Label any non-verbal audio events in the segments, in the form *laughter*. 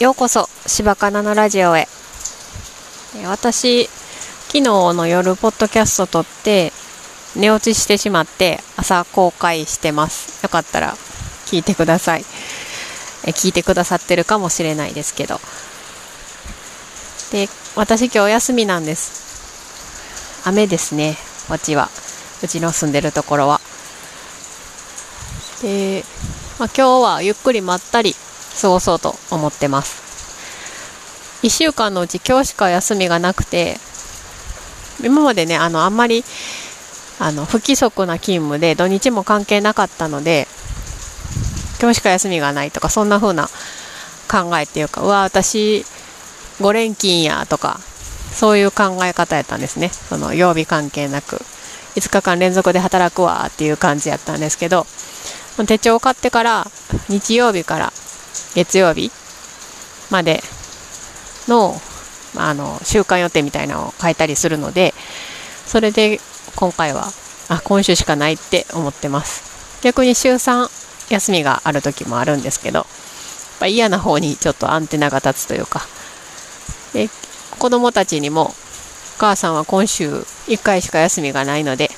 ようこそ柴かなのラジオへ。私昨日の夜ポッドキャスト撮って寝落ちしてしまって朝公開してます。よかったら聞いてください。え聞いてくださってるかもしれないですけど。で私今日休みなんです。雨ですねこっちは。うちの住んでるところは。で、まあ、今日はゆっくりまったり過ごそうと思ってます。1週間のうち今日しか休みがなくて今までねあのあんまりあの不規則な勤務で土日も関係なかったので今日しか休みがないとかそんな風な考えっていうかうわ私5連勤やとかそういう考え方やったんですね。その曜日関係なく5日間連続で働くわっていう感じやったんですけど手帳を買ってから日曜日から月曜日までのあの週間予定みたいなのを書いたりするのでそれで今回はあ今週しかないって思ってます。逆に週3休みがある時もあるんですけどや嫌な方にちょっとアンテナが立つというか。で子供たちにもお母さんは今週1回しか休みがないので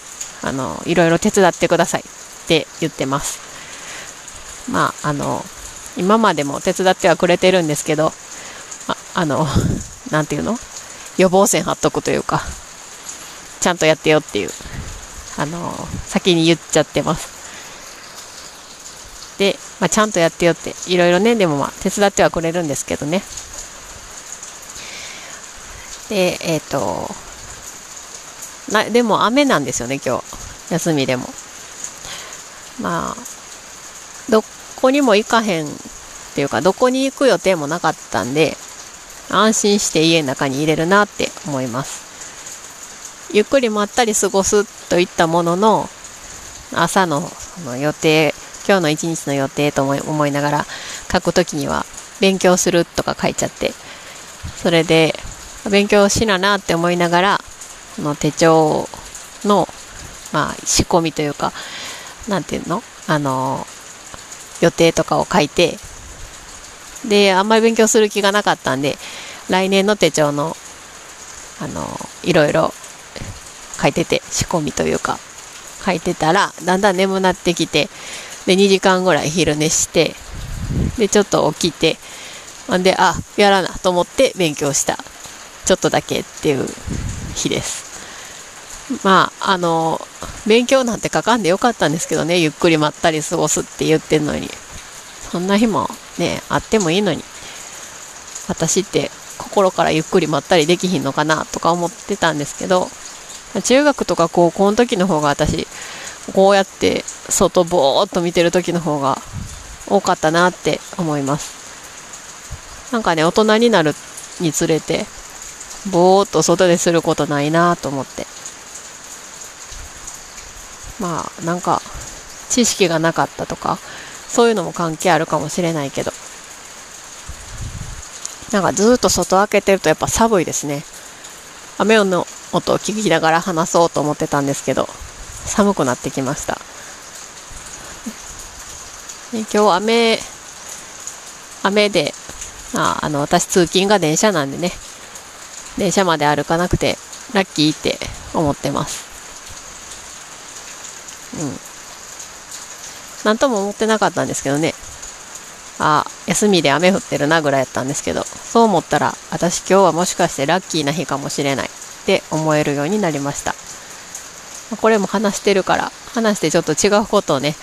あのいろいろ手伝ってくださいって言ってます。まああの今までも手伝ってはくれてるんですけどああの *laughs* 何て言うの？予防線貼っとくというかちゃんとやってよっていうあの先に言っちゃってます。で、まあ、ちゃんとやってよっていろいろねでもまあ手伝ってはくれるんですけどね。でえっ、ー、となでも雨なんですよね今日。休みでも。まあどこにも行かへんっていうかどこに行く予定もなかったんで安心して家の中に入れるなって思います。ゆっくりまったり過ごすといったものの朝のその予定今日の一日の予定と思いながら書くときには勉強するとか書いちゃってそれで勉強しななって思いながらこの手帳の、まあ、仕込みというか何て言うの？あの予定とかを書いてであんまり勉強する気がなかったんで来年の手帳のあのいろいろ書いてて仕込みというか書いてたらだんだん眠なってきてで2時間ぐらい昼寝してでちょっと起きてんであやらなと思って勉強した。ちょっとだけっていう日です。まああの勉強なんて書かんでよかったんですけどねゆっくりまったり過ごすって言ってんのに。そんな日もねあってもいいのに。私って心からゆっくりまったりできひんのかなとか思ってたんですけど中学とか高校の時の方が私こうやって外ぼーっと見てる時の方が多かったなって思います。なんかね大人になるにつれてぼーっと外ですることないなと思って。まあなんか知識がなかったとかそういうのも関係あるかもしれないけど。なんかずっと外開けてるとやっぱ寒いですね。雨の音を聞きながら話そうと思ってたんですけど寒くなってきました。今日雨雨でああの私通勤が電車なんでね。電車まで歩かなくてラッキーって思ってます。うん。何とも思ってなかったんですけどね。あ休みで雨降ってるなぐらいやったんですけどそう思ったら私今日はもしかしてラッキーな日かもしれない。って思えるようになりました。これも話してるから話してちょっと違うことをね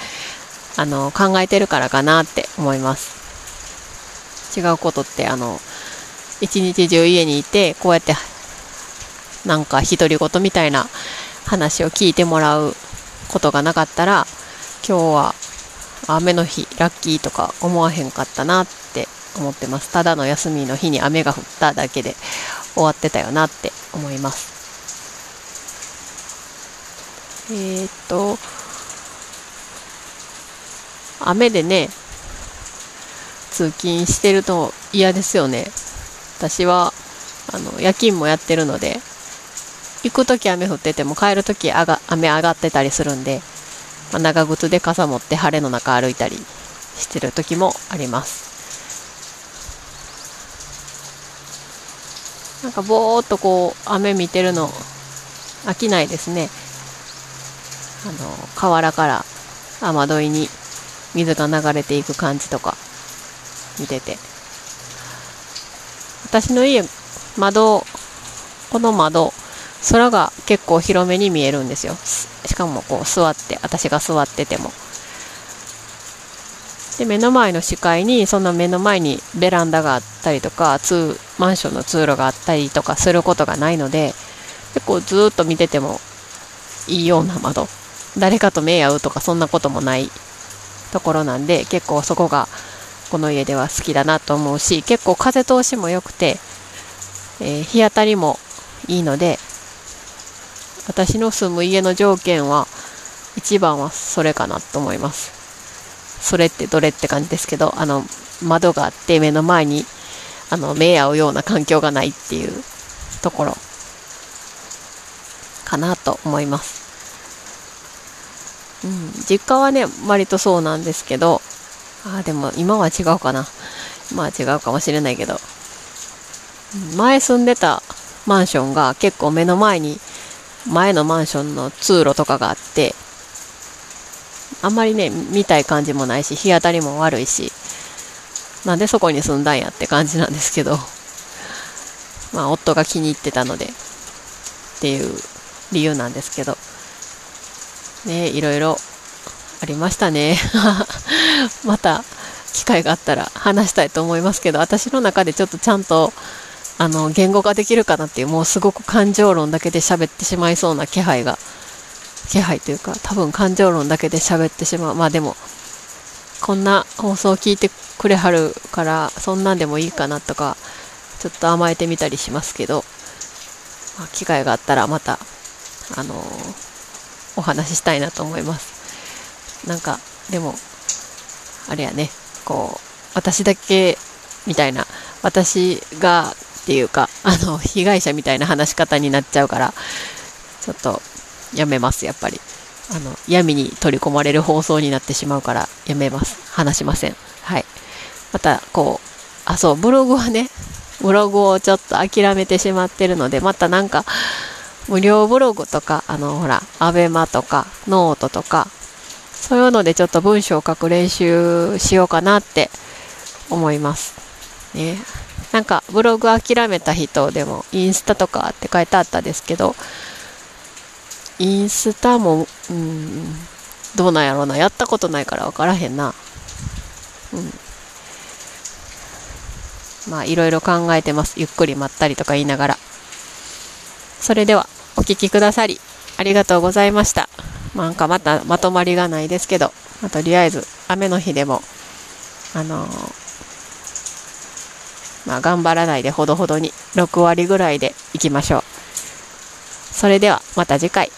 あの考えてるからかなって思います。違うことってあの一日中家にいてこうやってなんか独り言みたいな話を聞いてもらうことがなかったら今日は雨の日ラッキーとか思わへんかったなって思ってます。ただの休みの日に雨が降っただけで終わってたよなって思います。えー、っと雨でね通勤してると嫌ですよね。私はあの夜勤もやってるので行く時雨降ってても帰る時あが雨上がってたりするんで、まあ、長靴で傘持って晴れの中歩いたりしてる時もあります。なんかぼーっとこう雨見てるの飽きないですね。あの河原から雨どいに水が流れていく感じとか見てて。私の家窓この窓空が結構広めに見えるんですよ。しかもこう座って私が座ってても。で目の前の視界にその目の前にベランダがあったりとか通マンションの通路があったりとかすることがないので結構ずっと見ててもいいような窓。誰かと目合うとかそんなこともないところなんで結構そこがこの家では好きだなと思うし結構風通しも良くて、えー、日当たりもいいので私の住む家の条件は一番はそれかなと思います。それってどれって感じですけどあの窓があって目の前にあの目合うような環境がないっていうところかなと思います。うん、実家はね割とそうなんですけどあでも今は違うかな。まあ違うかもしれないけど。前住んでたマンションが結構目の前に前のマンションの通路とかがあってあんまりね見たい感じもないし日当たりも悪いしなんでそこに住んだんやって感じなんですけど *laughs* まあ夫が気に入ってたのでっていう理由なんですけどねいろいろありましたね。*laughs* また機会があったら話したいと思いますけど私の中でちょっとちゃんとあの言語化できるかなっていうもうすごく感情論だけで喋ってしまいそうな気配が気配というか多分感情論だけで喋ってしまう。まあでもこんな放送を聞いてくれはるからそんなんでもいいかなとかちょっと甘えてみたりしますけど、まあ、機会があったらまたあのーお話ししたいなと思います。なんかでもあれやねこう私だけみたいな私がていうかあの被害者みたいな話し方になっちゃうからちょっとやめますやっぱりあの闇に取り込まれる放送になってしまうからやめます話しませんはいまたこうあそうブログはねブログをちょっと諦めてしまってるのでまたなんか無料ブログとか、あの、ほら、アベマとか、ノートとか、そういうのでちょっと文章を書く練習しようかなって思います。ね。なんか、ブログ諦めた人でも、インスタとかって書いてあったですけど、インスタも、うん、どうなんやろうな。やったことないから分からへんな。うん。まあ、いろいろ考えてます。ゆっくりまったりとか言いながら。それでは。お聴きくださりありがとうございました。なんかまたまとまりがないですけど、まとりあえず雨の日でも、あのー、まあ、頑張らないでほどほどに6割ぐらいでいきましょう。それではまた次回。